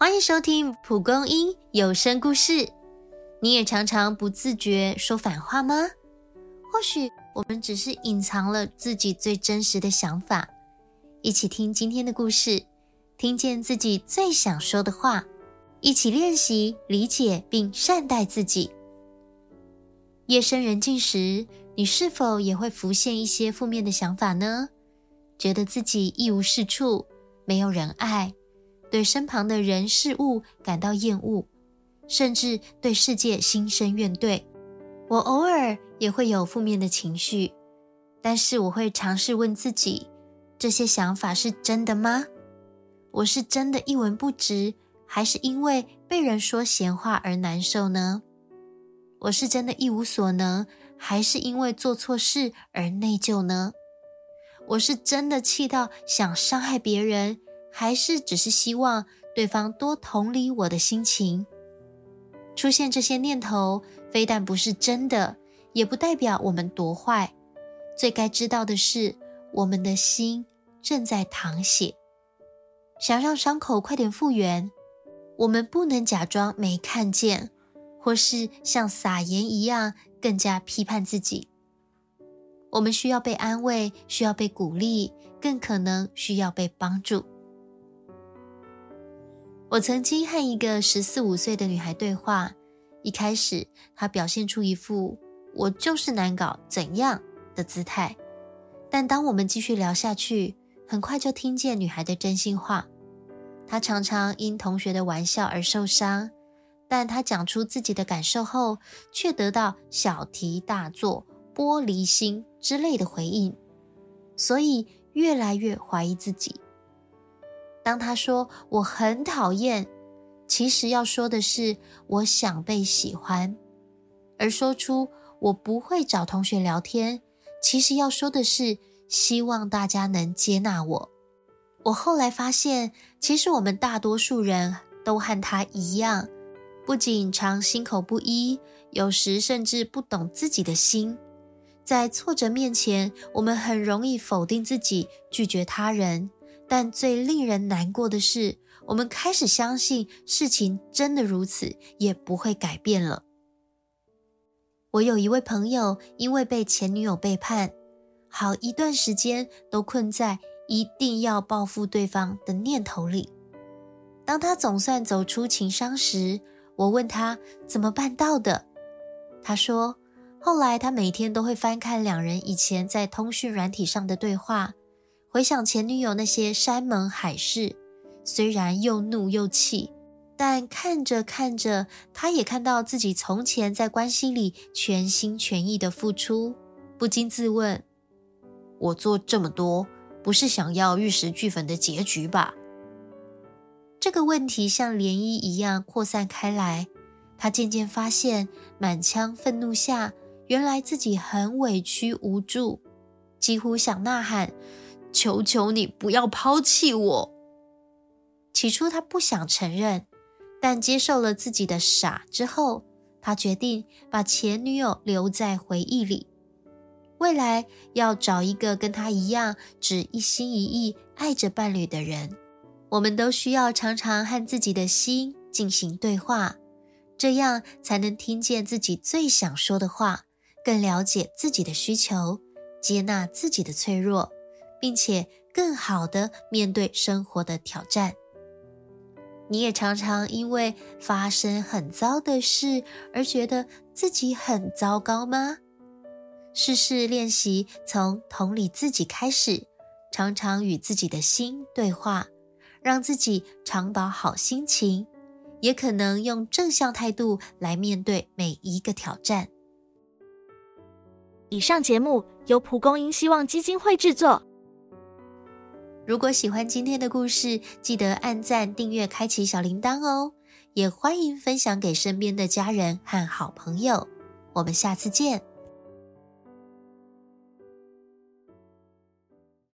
欢迎收听蒲公英有声故事。你也常常不自觉说反话吗？或许我们只是隐藏了自己最真实的想法。一起听今天的故事，听见自己最想说的话，一起练习理解并善待自己。夜深人静时，你是否也会浮现一些负面的想法呢？觉得自己一无是处，没有人爱。对身旁的人事物感到厌恶，甚至对世界心生怨怼。我偶尔也会有负面的情绪，但是我会尝试问自己：这些想法是真的吗？我是真的一文不值，还是因为被人说闲话而难受呢？我是真的一无所能，还是因为做错事而内疚呢？我是真的气到想伤害别人？还是只是希望对方多同理我的心情。出现这些念头，非但不是真的，也不代表我们多坏。最该知道的是，我们的心正在淌血。想让伤口快点复原，我们不能假装没看见，或是像撒盐一样更加批判自己。我们需要被安慰，需要被鼓励，更可能需要被帮助。我曾经和一个十四五岁的女孩对话，一开始她表现出一副“我就是难搞，怎样的”姿态，但当我们继续聊下去，很快就听见女孩的真心话。她常常因同学的玩笑而受伤，但她讲出自己的感受后，却得到小题大做、玻璃心之类的回应，所以越来越怀疑自己。当他说我很讨厌，其实要说的是我想被喜欢；而说出我不会找同学聊天，其实要说的是希望大家能接纳我。我后来发现，其实我们大多数人都和他一样，不仅常心口不一，有时甚至不懂自己的心。在挫折面前，我们很容易否定自己，拒绝他人。但最令人难过的是，我们开始相信事情真的如此，也不会改变了。我有一位朋友，因为被前女友背叛，好一段时间都困在一定要报复对方的念头里。当他总算走出情伤时，我问他怎么办到的。他说，后来他每天都会翻看两人以前在通讯软体上的对话。回想前女友那些山盟海誓，虽然又怒又气，但看着看着，他也看到自己从前在关系里全心全意的付出，不禁自问：我做这么多，不是想要玉石俱焚的结局吧？这个问题像涟漪一样扩散开来，他渐渐发现，满腔愤怒下，原来自己很委屈无助，几乎想呐喊。求求你不要抛弃我。起初他不想承认，但接受了自己的傻之后，他决定把前女友留在回忆里，未来要找一个跟他一样只一心一意爱着伴侣的人。我们都需要常常和自己的心进行对话，这样才能听见自己最想说的话，更了解自己的需求，接纳自己的脆弱。并且更好的面对生活的挑战。你也常常因为发生很糟的事而觉得自己很糟糕吗？试试练习从同理自己开始，常常与自己的心对话，让自己常保好心情，也可能用正向态度来面对每一个挑战。以上节目由蒲公英希望基金会制作。如果喜欢今天的故事，记得按赞、订阅、开启小铃铛哦！也欢迎分享给身边的家人和好朋友。我们下次见。